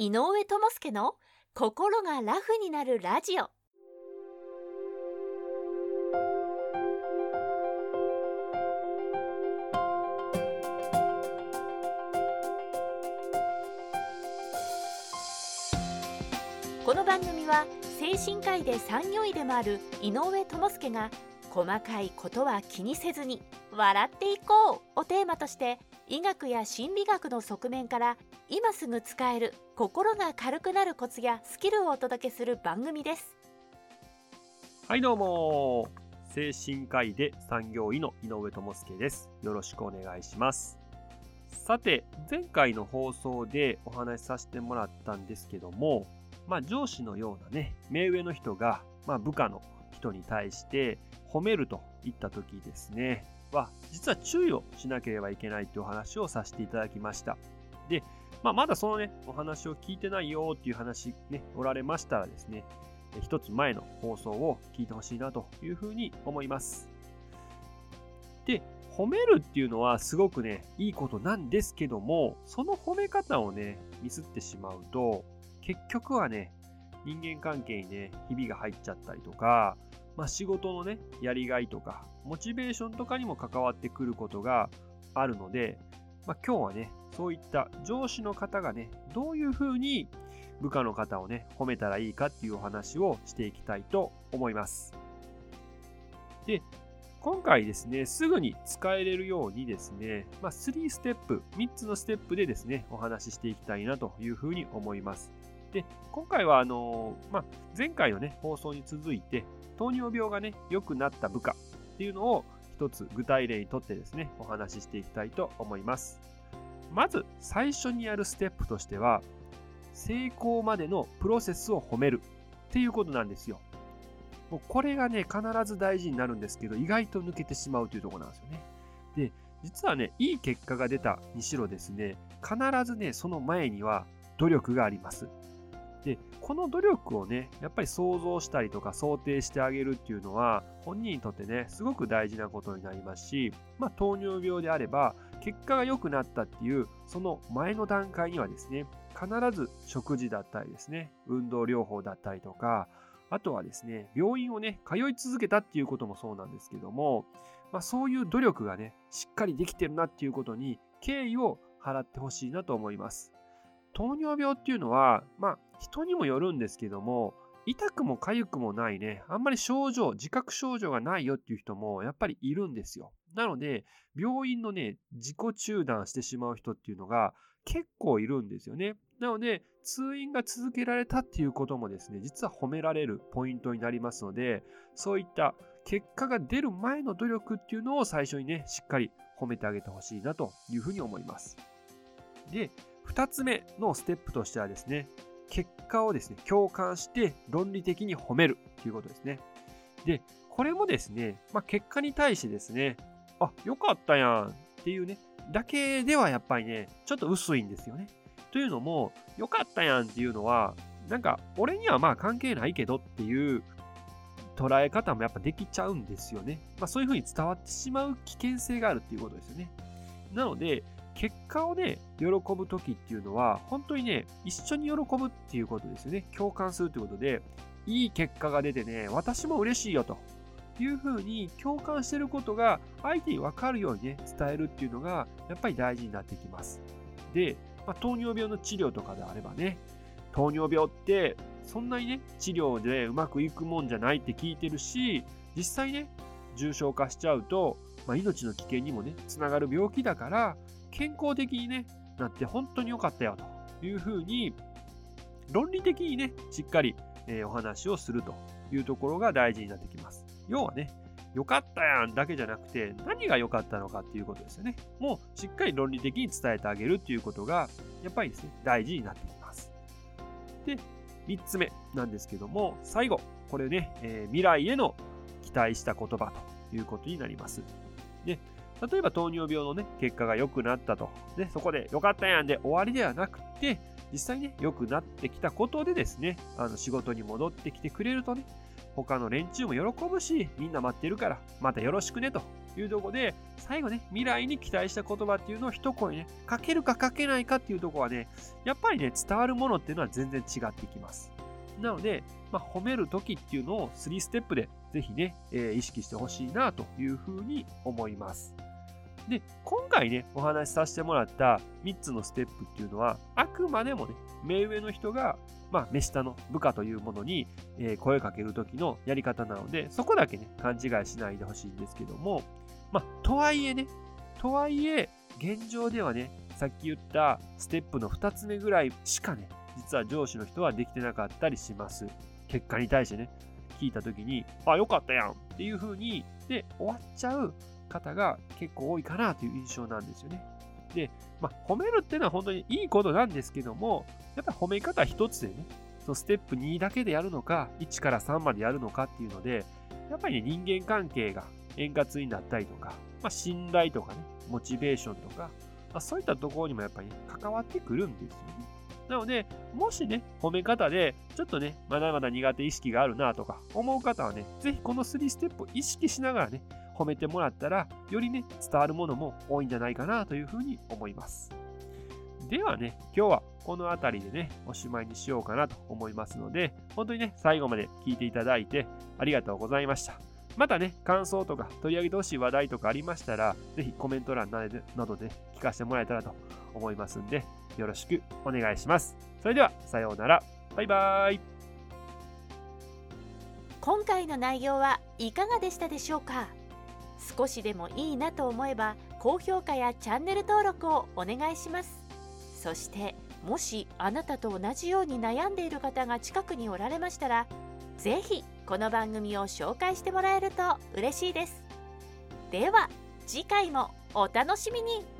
井上智介の心がラフになるラジオ。この番組は精神科医で産業医でもある井上智介が細かいことは気にせずに笑っていこうをテーマとして医学や心理学の側面から今すぐ使える心が軽くなるコツやスキルをお届けする番組です。はいどうも。精神科医で産業医の井上智介です。よろしくお願いします。さて前回の放送でお話しさせてもらったんですけどもまあ上司のようなね目上の人が、まあ、部下の人に対して褒めるといった時ですね。は実は注意をしなければいけないというお話をさせていただきました。で、まあ、まだそのねお話を聞いてないよっていう話ねおられましたらですね一つ前の放送を聞いてほしいなというふうに思います。で褒めるっていうのはすごくねいいことなんですけどもその褒め方をねミスってしまうと結局はね人間関係にねひびが入っちゃったりとかまあ、仕事のね、やりがいとか、モチベーションとかにも関わってくることがあるので、まあ、今日はね、そういった上司の方がね、どういうふうに部下の方をね、褒めたらいいかっていうお話をしていきたいと思います。で、今回ですね、すぐに使えれるようにですね、まあ、3ステップ、3つのステップでですね、お話ししていきたいなというふうに思います。で、今回はあのまあ、前回のね、放送に続いて、糖尿病がね、良くなった部下っていうのを一つ具体例にとってですね、お話ししていきたいと思います。まず最初にやるステップとしては、成功までのプロセスを褒めるっていうことなんですよ。もうこれがね、必ず大事になるんですけど、意外と抜けてしまうというところなんですよね。で、実はね、いい結果が出たにしろですね、必ずね、その前には努力があります。で、この努力をね、やっぱり想像したりとか想定してあげるっていうのは、本人にとってね、すごく大事なことになりますし、まあ、糖尿病であれば、結果が良くなったっていう、その前の段階にはですね、必ず食事だったりですね、運動療法だったりとか、あとはですね、病院をね、通い続けたっていうこともそうなんですけども、まあ、そういう努力がね、しっかりできてるなっていうことに敬意を払ってほしいなと思います。糖尿病っていうのは、まあ、人にもよるんですけども、痛くも痒くもないね、あんまり症状、自覚症状がないよっていう人もやっぱりいるんですよ。なので、病院のね、自己中断してしまう人っていうのが結構いるんですよね。なので、通院が続けられたっていうこともですね、実は褒められるポイントになりますので、そういった結果が出る前の努力っていうのを最初にね、しっかり褒めてあげてほしいなというふうに思います。で、2つ目のステップとしてはですね、結果をですね、共感して論理的に褒めるということですね。で、これもですね、まあ、結果に対してですね、あ、よかったやんっていうね、だけではやっぱりね、ちょっと薄いんですよね。というのも、よかったやんっていうのは、なんか、俺にはまあ関係ないけどっていう捉え方もやっぱできちゃうんですよね。まあそういうふうに伝わってしまう危険性があるっていうことですよね。なので、結果をね、喜ぶ時っていうのは、本当にね、一緒に喜ぶっていうことですよね。共感するということで、いい結果が出てね、私も嬉しいよというふうに共感してることが相手に分かるようにね、伝えるっていうのが、やっぱり大事になってきます。で、まあ、糖尿病の治療とかであればね、糖尿病ってそんなにね、治療でうまくいくもんじゃないって聞いてるし、実際ね、重症化しちゃうと、まあ、命の危険にもね、つながる病気だから、健康的に、ね、なって本当に良かったよというふうに論理的にねしっかり、え、お話をするというところが大事になってきます。要はね良かったやんだけじゃなくて何が良かったのかっていうことですよね。もうしっかり論理的に伝えてあげるっていうことがやっぱりですね大事になってきます。で3つ目なんですけども最後これね、えー、未来への期待した言葉ということになります。で例えば糖尿病のね、結果が良くなったと。ね、そこで良かったやんで終わりではなくて、実際ね、良くなってきたことでですね、あの仕事に戻ってきてくれるとね、他の連中も喜ぶし、みんな待ってるから、またよろしくねというところで、最後ね、未来に期待した言葉っていうのを一声ね、かけるかかけないかっていうとこはね、やっぱりね、伝わるものっていうのは全然違ってきます。なので、まあ、褒めるときっていうのを3ステップでぜひね、えー、意識してほしいなというふうに思います。で、今回ね、お話しさせてもらった3つのステップっていうのは、あくまでもね、目上の人が、まあ、目下の部下というものに、えー、声かける時のやり方なので、そこだけね、勘違いしないでほしいんですけども、まあ、とはいえね、とはいえ、現状ではね、さっき言ったステップの2つ目ぐらいしかね、実は上司の人はできてなかったりします。結果に対してね、聞いた時に、あ、よかったやんっていう風に、で、終わっちゃう方が結構多いかなという印象なんですよね。で、まあ、褒めるっていうのは本当にいいことなんですけども、やっぱ褒め方一つでね、そのステップ2だけでやるのか、1から3までやるのかっていうので、やっぱりね、人間関係が円滑になったりとか、まあ、信頼とかね、モチベーションとか、まあ、そういったところにもやっぱり、ね、関わってくるんですよね。なので、もしね、褒め方で、ちょっとね、まだまだ苦手意識があるなとか思う方はね、ぜひこの3ステップを意識しながらね、褒めてもらったら、よりね、伝わるものも多いんじゃないかなというふうに思います。ではね、今日はこの辺りでね、おしまいにしようかなと思いますので、本当にね、最後まで聞いていただいてありがとうございました。またね、感想とか取り上げてほしい話題とかありましたら、ぜひコメント欄などで聞かせてもらえたらと思いますんで、よろしくお願いします。それでは、さようなら。バイバーイ。今回の内容はいかがでしたでしょうか？少しでもいいなと思えば高評価やチャンネル登録をお願いします。そしてもしあなたと同じように悩んでいる方が近くにおられましたら是非この番組を紹介してもらえると嬉しいです。では次回もお楽しみに。